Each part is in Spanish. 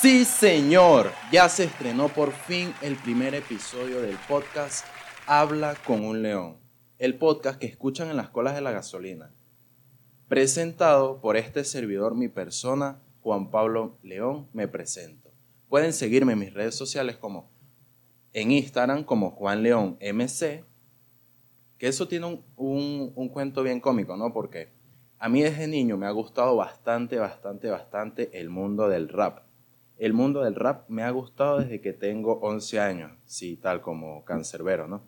Sí, señor, ya se estrenó por fin el primer episodio del podcast Habla con un león, el podcast que escuchan en las colas de la gasolina. Presentado por este servidor, mi persona, Juan Pablo León, me presento. Pueden seguirme en mis redes sociales como en Instagram como Juan León MC, que eso tiene un, un cuento bien cómico, ¿no? Porque a mí desde niño me ha gustado bastante, bastante, bastante el mundo del rap el mundo del rap me ha gustado desde que tengo 11 años, sí, tal como cancerbero, ¿no?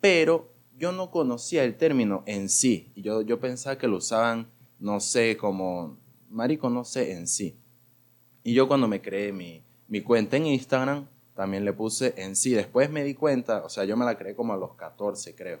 Pero yo no conocía el término en sí, y yo, yo pensaba que lo usaban, no sé, como, marico, no sé, en sí. Y yo cuando me creé mi, mi cuenta en Instagram, también le puse en sí. Después me di cuenta, o sea, yo me la creé como a los 14, creo.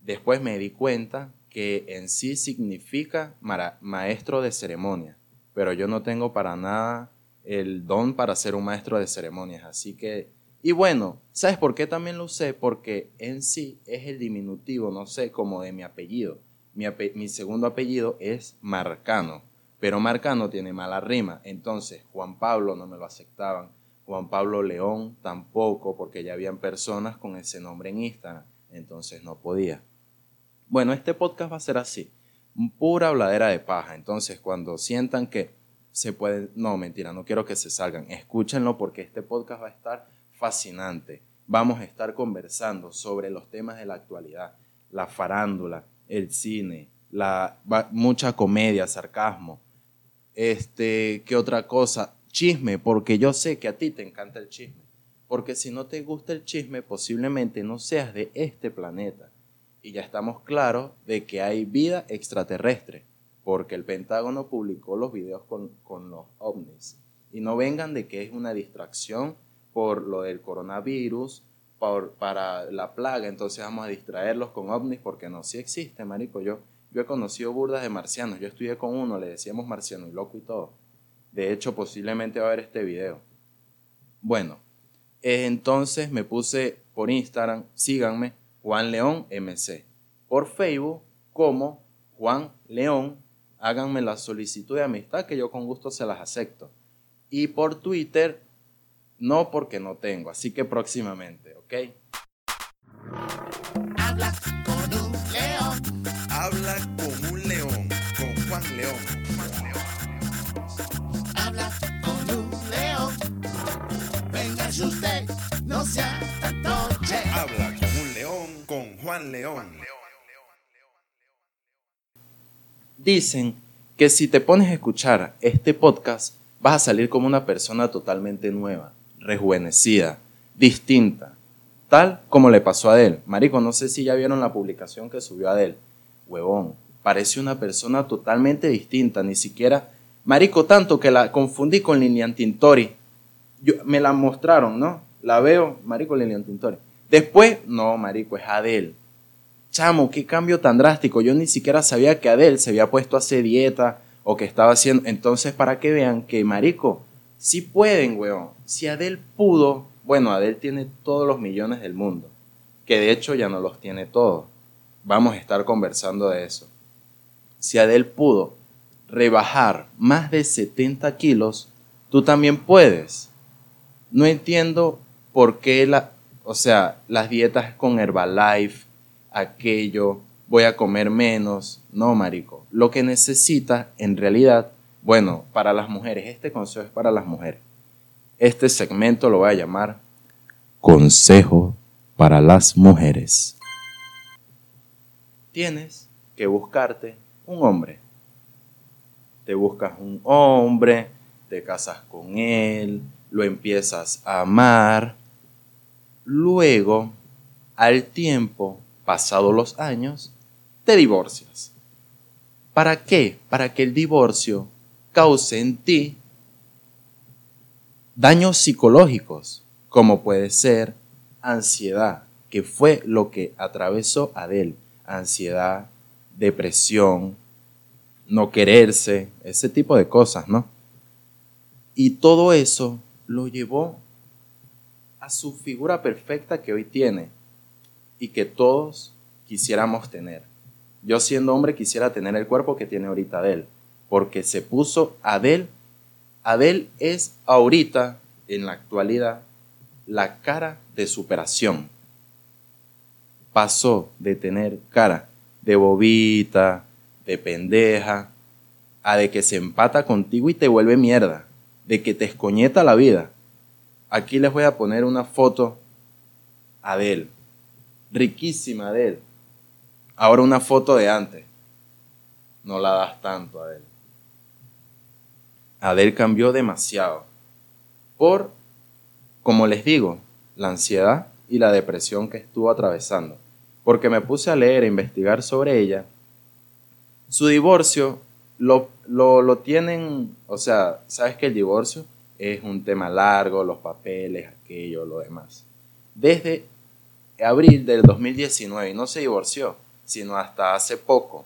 Después me di cuenta que en sí significa maestro de ceremonia pero yo no tengo para nada el don para ser un maestro de ceremonias. Así que, y bueno, ¿sabes por qué también lo usé? Porque en sí es el diminutivo, no sé, como de mi apellido. Mi, segundo apellido es Marcano, pero Marcano tiene mala rima. Entonces, Juan Pablo no me lo aceptaban. Juan Pablo León tampoco, porque ya habían personas con ese nombre en Instagram. Entonces no podía. Bueno, este podcast va a ser así pura habladera de paja. Entonces, cuando sientan que se pueden, no, mentira, no quiero que se salgan, escúchenlo porque este podcast va a estar fascinante. Vamos a estar conversando sobre los temas de la actualidad, la farándula, el cine, la, mucha comedia, sarcasmo. Este, ¿qué otra cosa? Chisme, porque yo sé que a ti te encanta el chisme. Porque si no te gusta el chisme, posiblemente no seas de este planeta y ya estamos claros de que hay vida extraterrestre, porque el Pentágono publicó los videos con, los ovnis. Y no vengan de que es una distracción por lo del coronavirus, por, para la plaga, entonces vamos a distraerlos con ovnis porque no, sí existe, marico. Yo, yo he conocido burdas de marcianos, yo estudié con uno, le decíamos marciano y loco y todo. De hecho, posiblemente va a ver este video. Bueno, entonces me puse por Instagram, síganme, Juan León MC. Por Facebook como Juan León, háganme la solicitud de amistad que yo con gusto se las acepto. Y por Twitter, no porque no tengo, así que próximamente, ¿ok? Habla con Dicen que si te pones a escuchar este podcast, vas a salir como una persona totalmente nueva, rejuvenecida, distinta, tal como le pasó a Adel. Marico, no sé si ya vieron la publicación que subió Adel. Huevón, parece una persona totalmente distinta, ni siquiera... Marico, tanto que la confundí con Lilian Tintori. Yo, me la mostraron, ¿no? La veo, Marico Lilian Tintori. Después, no, marico, es Adel. Qué cambio tan drástico. Yo ni siquiera sabía que Adel se había puesto a hacer dieta o que estaba haciendo. Entonces, para que vean que, marico, sí pueden, weón. Si Adel pudo, bueno, Adel tiene todos los millones del mundo. Que de hecho ya no los tiene todos. Vamos a estar conversando de eso. Si Adel pudo rebajar más de 70 kilos, tú también puedes. No entiendo por qué la, o sea, las dietas con Herbalife, aquello, voy a comer menos. No, marico. Lo que necesitas en realidad, bueno, para las mujeres, este consejo es para las mujeres. Este segmento lo voy a llamar Consejo para las mujeres. Tienes que buscarte un hombre. Te buscas un hombre, te casas con él, lo empiezas a amar, Luego, al tiempo, pasados los años, te divorcias. ¿Para qué? Para que el divorcio cause en ti daños psicológicos, como puede ser ansiedad, que fue lo que atravesó Adel. Ansiedad, depresión, no quererse, ese tipo de cosas, ¿no? Y todo eso lo llevó a su figura perfecta que hoy tiene y que todos quisiéramos tener. Yo siendo hombre quisiera tener el cuerpo que tiene ahorita Adel, porque se puso Adel Adel es ahorita, en la actualidad, la cara de superación. Pasó de tener cara de bobita, de pendeja, a de que se empata contigo y te vuelve mierda, de que te escoñeta la vida. Aquí les voy a poner una foto Adel, riquísima Adel. Ahora una foto de antes. No la das tanto, Adel. Adel cambió demasiado. Por, como les digo, la ansiedad y la depresión que estuvo atravesando. Porque me puse a leer e investigar sobre ella. Su divorcio lo, lo, lo tienen, o sea, sabes que el divorcio es un tema largo, los papeles, aquello, lo demás. Desde abril del 2019 y no se divorció, sino hasta hace poco.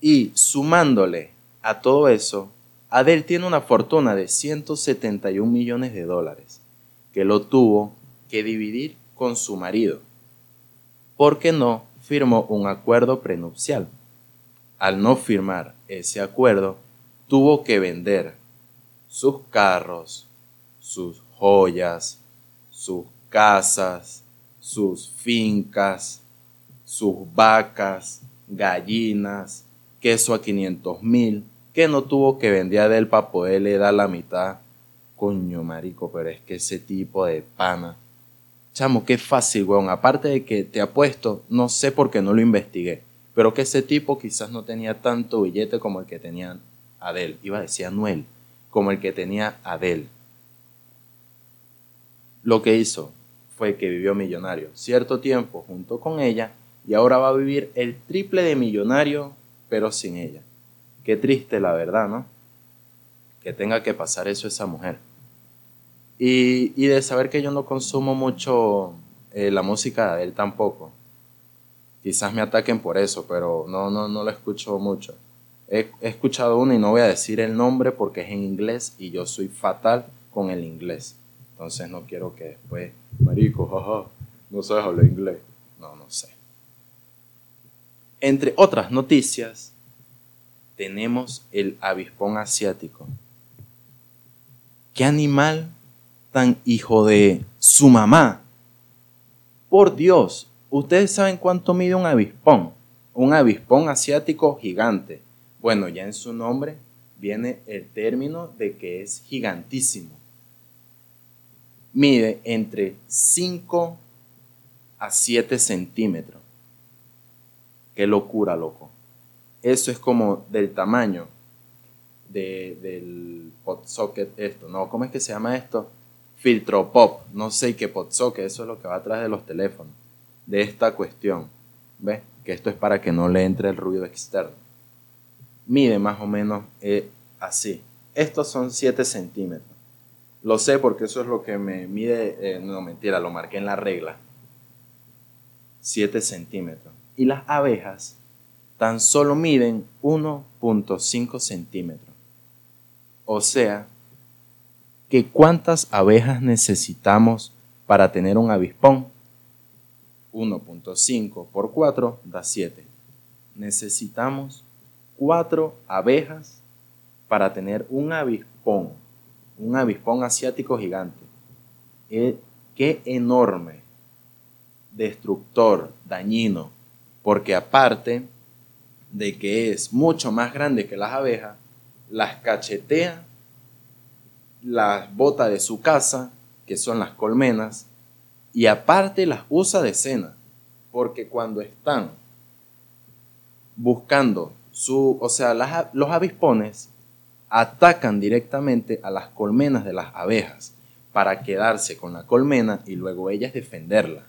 Y sumándole a todo eso, Adel tiene una fortuna de 171 millones de dólares, que lo tuvo que dividir con su marido, porque no firmó un acuerdo prenupcial. Al no firmar ese acuerdo, tuvo que vender sus carros, sus joyas, sus casas, sus fincas, sus vacas, gallinas, queso a 500 mil, que no tuvo que vender de él para poderle dar la mitad. Coño, marico, pero es que ese tipo de pana. Chamo, qué fácil, weón. Aparte de que te apuesto, no sé por qué no lo investigué, pero que ese tipo quizás no tenía tanto billete como el que tenía Adel. Iba a decir Anuel, como el que tenía Adel. Lo que hizo fue que vivió millonario cierto tiempo junto con ella y ahora va a vivir el triple de millonario pero sin ella. Qué triste la verdad, ¿no? Que tenga que pasar eso esa mujer. Y, de saber que yo no consumo mucho eh, la música de él tampoco. Quizás me ataquen por eso, pero no, no, no lo escucho mucho. He, he escuchado uno y no voy a decir el nombre porque es en inglés y yo soy fatal con el inglés. Entonces no quiero que después, marico, jaja, no sabes hablar inglés. No, no sé. Entre otras noticias, tenemos el avispón asiático. ¿Qué animal tan hijo de su mamá? Por Dios, ¿ustedes saben cuánto mide un avispón? Un avispón asiático gigante. Bueno, ya en su nombre viene el término de que es gigantísimo mide entre 5 a 7 centímetros. Qué locura, loco. Eso es como del tamaño del pot socket esto. No, ¿cómo es que se llama esto? Filtro pop. No sé qué pot socket. Eso es lo que va atrás de los teléfonos. De esta cuestión. ¿Ves? Que esto es para que no le entre el ruido externo. Mide más o menos eh, así. Estos son 7 centímetros. Lo sé porque eso es lo que me mide, eh, no mentira, lo marqué en la regla. 7 centímetros. Y las abejas tan solo miden 1.5 centímetros. O sea, que cuántas abejas necesitamos para tener un avispón. 1.5 por 4 da 7. Necesitamos 4 abejas para tener un avispón un avispón asiático gigante. Eh, qué enorme, destructor, dañino, porque aparte de que es mucho más grande que las abejas, las cachetea, las bota de su casa, que son las colmenas, y aparte las usa de cena, porque cuando están buscando su, o sea, los avispones atacan directamente a las colmenas de las abejas para quedarse con la colmena y luego ellas defenderla.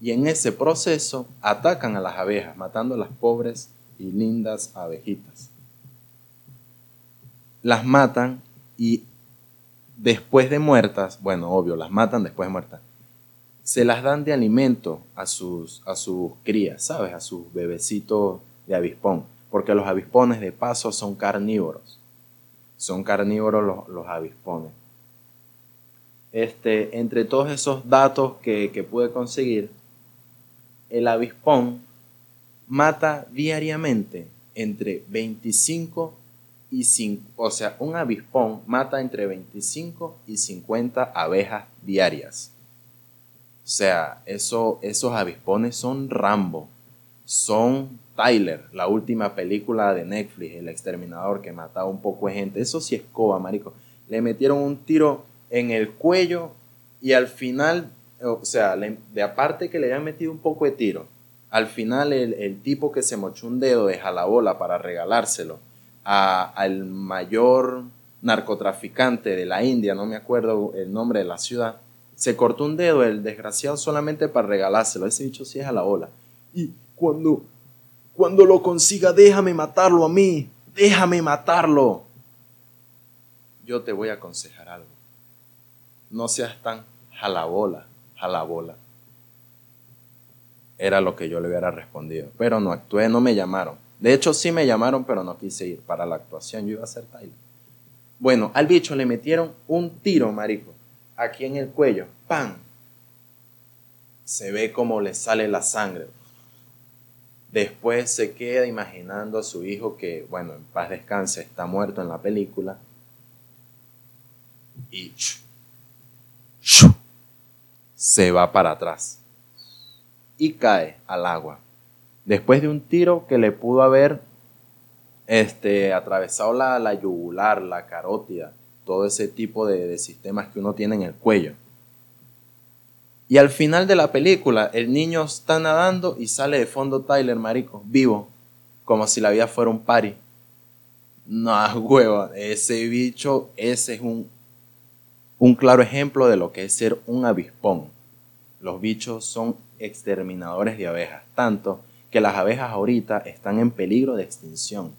Y en ese proceso atacan a las abejas, matando a las pobres y lindas abejitas. Las matan y después de muertas, bueno, obvio, las matan después de muertas, se las dan de alimento a sus, a sus crías, ¿sabes? A sus bebecitos de avispón porque los avispones de paso son carnívoros. Son carnívoros los, avispones. Este, entre todos esos datos que, que pude conseguir, el avispón mata diariamente entre 25 y 5, o sea, un avispón mata entre 25 y 50 abejas diarias. O sea, eso, esos avispones son Rambo, son Tyler, la última película de Netflix, El Exterminador, que mataba un poco de gente. Eso sí es coba, marico. Le metieron un tiro en el cuello y al final, o sea, de aparte que le habían metido un poco de tiro, al final el, tipo que se mochó un dedo de jalabola para regalárselo al mayor narcotraficante de la India, no me acuerdo el nombre de la ciudad, se cortó un dedo el desgraciado solamente para regalárselo. Ese bicho sí es a la ola. Y cuando, cuando lo consiga, déjame matarlo a mí. Déjame matarlo. Yo te voy a aconsejar algo. No seas tan jalabola, jalabola. Era lo que yo le hubiera respondido. Pero no actué, no me llamaron. De hecho, sí me llamaron, pero no quise ir. Para la actuación yo iba a ser Tyler. Bueno, al bicho le metieron un tiro, marico, aquí en el cuello. ¡Pam! Se ve como le sale la sangre. Después se queda imaginando a su hijo que, bueno, en paz descanse, está muerto en la película. Y se va para atrás y cae al agua. Después de un tiro que le pudo haber este, atravesado la, la yugular, la carótida, todo ese tipo de, de sistemas que uno tiene en el cuello. Y al final de la película, el niño está nadando y sale de fondo Tyler, marico, vivo, como si la vida fuera un pari. No, huevo, ese bicho, ese es un, un claro ejemplo de lo que es ser un avispón. Los bichos son exterminadores de abejas, tanto que las abejas ahorita están en peligro de extinción.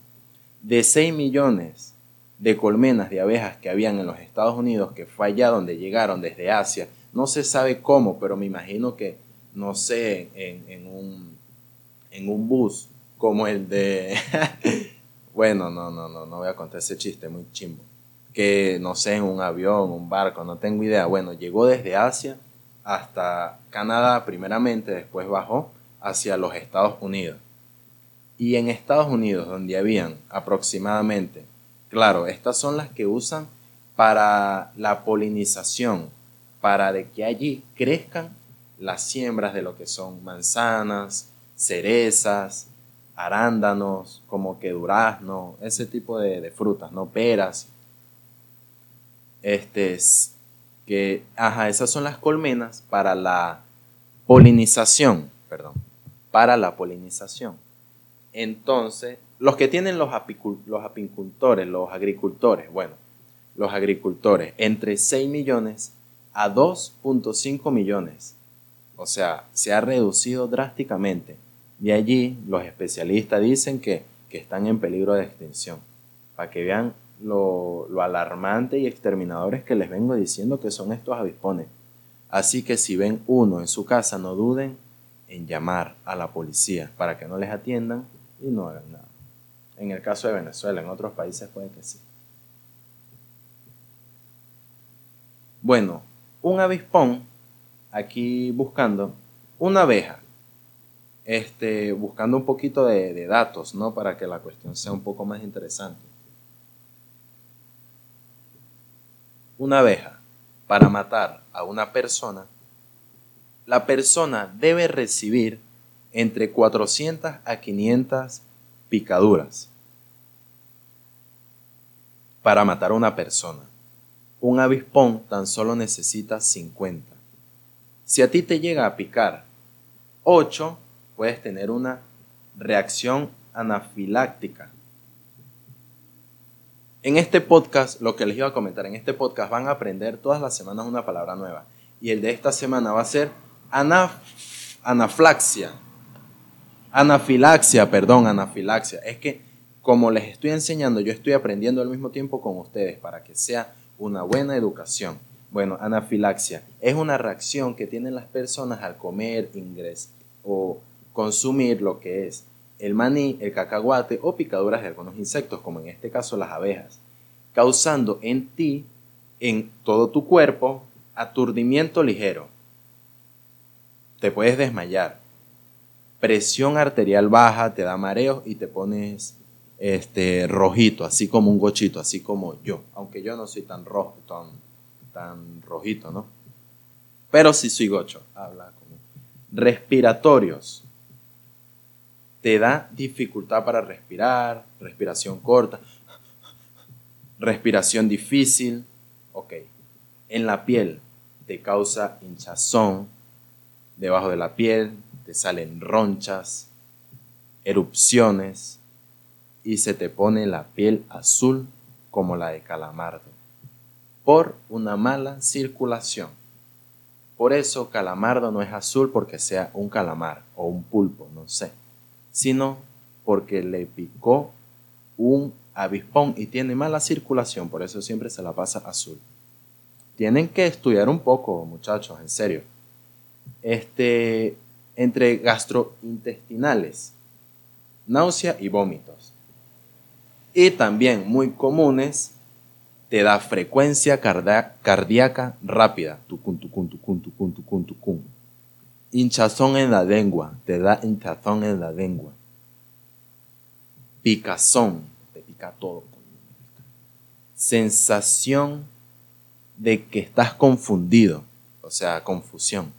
De 6 millones de colmenas de abejas que habían en los Estados Unidos, que fue allá donde llegaron desde Asia, no se sabe cómo, pero me imagino que, no sé, en, un, en un bus como el de... bueno, no, no, no, no voy a contar ese chiste, muy chimbo. Que, no sé, en un avión, un barco, no tengo idea. Bueno, llegó desde Asia hasta Canadá primeramente, después bajó hacia los Estados Unidos. Y en Estados Unidos, donde habían aproximadamente, claro, estas son las que usan para la polinización, para de que allí crezcan las siembras de lo que son manzanas, cerezas, arándanos, como que durazno, ese tipo de, frutas, no peras. Este que, ajá, esas son las colmenas para la polinización, perdón, para la polinización. Entonces, los que tienen los, los apicultores, los agricultores, bueno, los agricultores, entre 6 millones a 2.5 millones. O sea, se ha reducido drásticamente. Y allí los especialistas dicen que, están en peligro de extinción. Para que vean lo, lo, alarmante y exterminadores que les vengo diciendo que son estos avispones. Así que si ven uno en su casa, no duden en llamar a la policía para que no les atiendan y no hagan nada. En el caso de Venezuela, en otros países puede que sí. Bueno, un avispón, aquí buscando, una abeja, este, buscando un poquito de, de datos, ¿no? Para que la cuestión sea un poco más interesante. Una abeja, para matar a una persona, la persona debe recibir entre 400 a 500 picaduras para matar a una persona un avispón tan solo necesita 50. Si a ti te llega a picar 8, puedes tener una reacción anafiláctica. En este podcast, lo que les iba a comentar, en este podcast van a aprender todas las semanas una palabra nueva. Y el de esta semana va a ser anaflaxia. Anafilaxia, perdón, anafilaxia. Es que como les estoy enseñando, yo estoy aprendiendo al mismo tiempo con ustedes para que sea una buena educación. Bueno, anafilaxia es una reacción que tienen las personas al comer, ingresar o consumir lo que es el maní, el cacahuate o picaduras de algunos insectos, como en este caso las abejas, causando en ti, en todo tu cuerpo, aturdimiento ligero. Te puedes desmayar. Presión arterial baja, te da mareos y te pones este, rojito, así como un gochito, así como yo. Aunque yo no soy tan rojo, tan, tan rojito, ¿no? Pero sí soy gocho. Habla como. Respiratorios. Te da dificultad para respirar, respiración corta, respiración difícil. Ok. En la piel te causa hinchazón. Debajo de la piel te salen ronchas, erupciones y se te pone la piel azul como la de calamardo por una mala circulación. Por eso calamardo no es azul porque sea un calamar o un pulpo, no sé, sino porque le picó un avispón y tiene mala circulación, por eso siempre se la pasa azul. Tienen que estudiar un poco, muchachos, en serio. Este, entre gastrointestinales, náusea y vómitos y también muy comunes, te da frecuencia cardíaca rápida, tucun, tucun, tucun, tucun, tucun, tucun. Hinchazón en la lengua, te da hinchazón en la lengua. Picazón, te pica todo. Sensación de que estás confundido, o sea, confusión.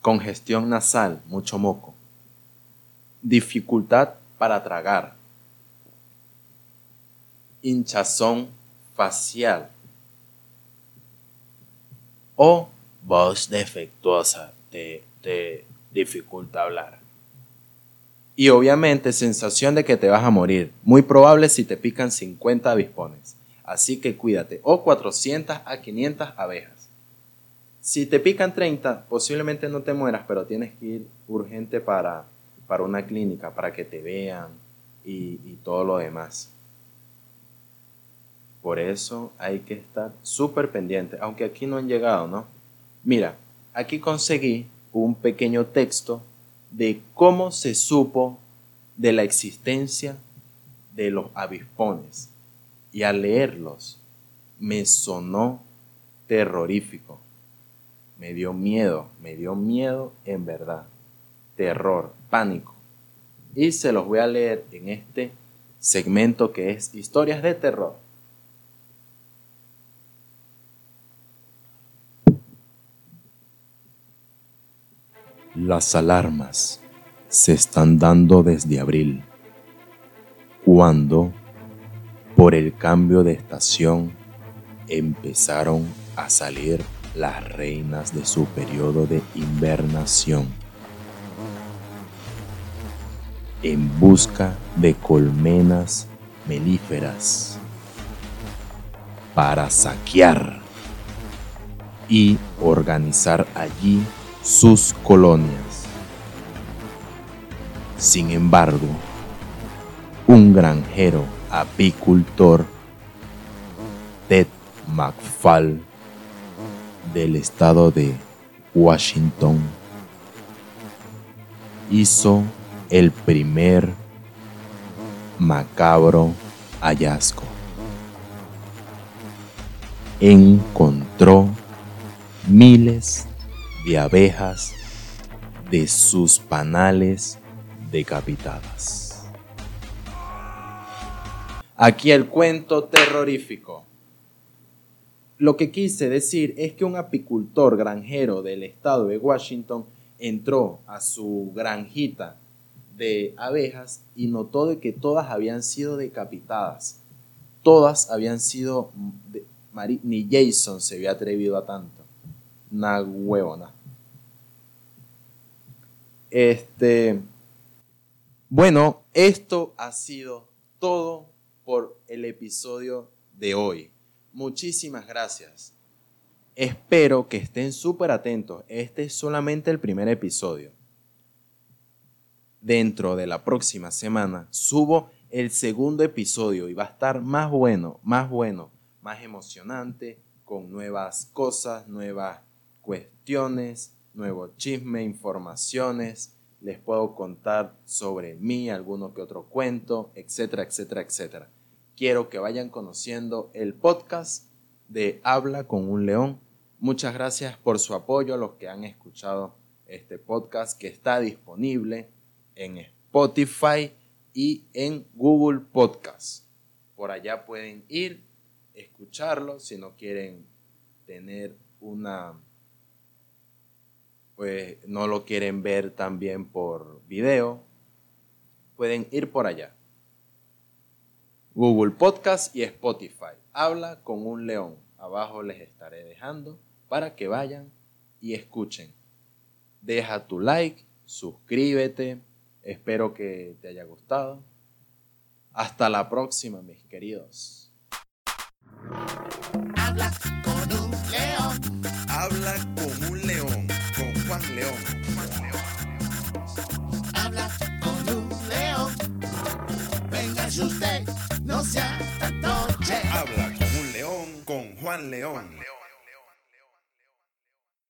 Congestión nasal, mucho moco. Dificultad para tragar, hinchazón facial o voz defectuosa, te, te dificulta hablar. Y obviamente sensación de que te vas a morir, muy probable si te pican 50 avispones. Así que cuídate, o 400 a 500 abejas. Si te pican 30, posiblemente no te mueras, pero tienes que ir urgente para, para una clínica, para que te vean y, y todo lo demás. Por eso hay que estar súper pendiente, aunque aquí no han llegado, ¿no? Mira, aquí conseguí un pequeño texto de cómo se supo de la existencia de los avispones. Y al leerlos me sonó terrorífico. Me dio miedo, me dio miedo en verdad. Terror, pánico. Y se los voy a leer en este segmento que es historias de terror. Las alarmas se están dando desde abril, cuando, por el cambio de estación, empezaron a salir las reinas de su periodo de invernación. En busca de colmenas melíferas para saquear y organizar allí sus colonias. Sin embargo, un granjero apicultor, Ted McFall, del estado de Washington, hizo el primer macabro hallazgo. Encontró miles de abejas de sus panales decapitadas. Aquí el cuento terrorífico. Lo que quise decir es que un apicultor granjero del estado de Washington entró a su granjita de abejas y notó de que todas habían sido decapitadas. Todas habían sido... ni Jason se había atrevido a tanto una huevona. Este, bueno, esto ha sido todo por el episodio de hoy. Muchísimas gracias. Espero que estén súper atentos. Este es solamente el primer episodio. Dentro de la próxima semana subo el segundo episodio y va a estar más bueno, más bueno, más emocionante, con nuevas cosas, nuevas cuestiones, nuevo chisme, informaciones, les puedo contar sobre mí, alguno que otro cuento, etcétera, etcétera, etcétera. Quiero que vayan conociendo el podcast de Habla con un León. Muchas gracias por su apoyo a los que han escuchado este podcast que está disponible en Spotify y en Google Podcast. Por allá pueden ir, escucharlo si no quieren tener una pues no lo quieren ver también por video, pueden ir por allá. Google Podcast y Spotify. Habla con un león. Abajo les estaré dejando para que vayan y escuchen. Deja tu like, suscríbete. Espero que te haya gustado. Hasta la próxima, mis queridos. Habla con un león. Habla Véngase usted, no sea tan noche. Habla con un león, con Juan León.